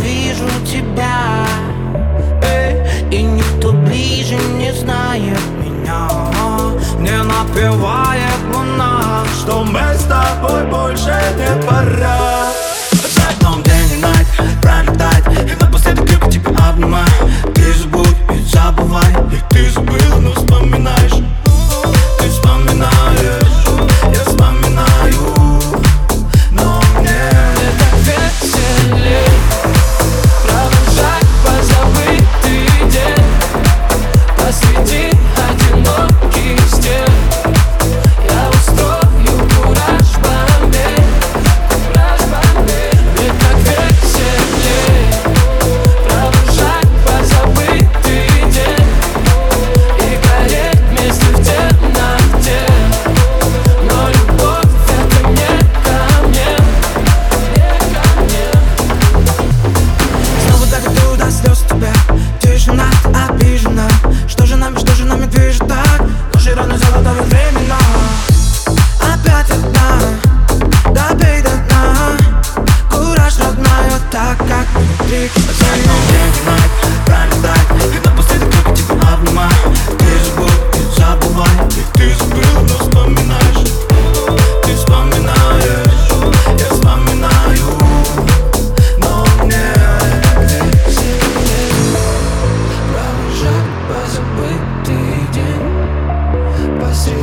вижу тебя. Э, и никто ближе не знает меня. Не напевает луна Что мы с тобой больше не I'ma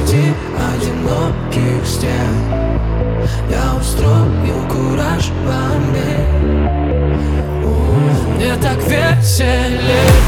среди одиноких стен. Я устрою кураж в Мне так веселее.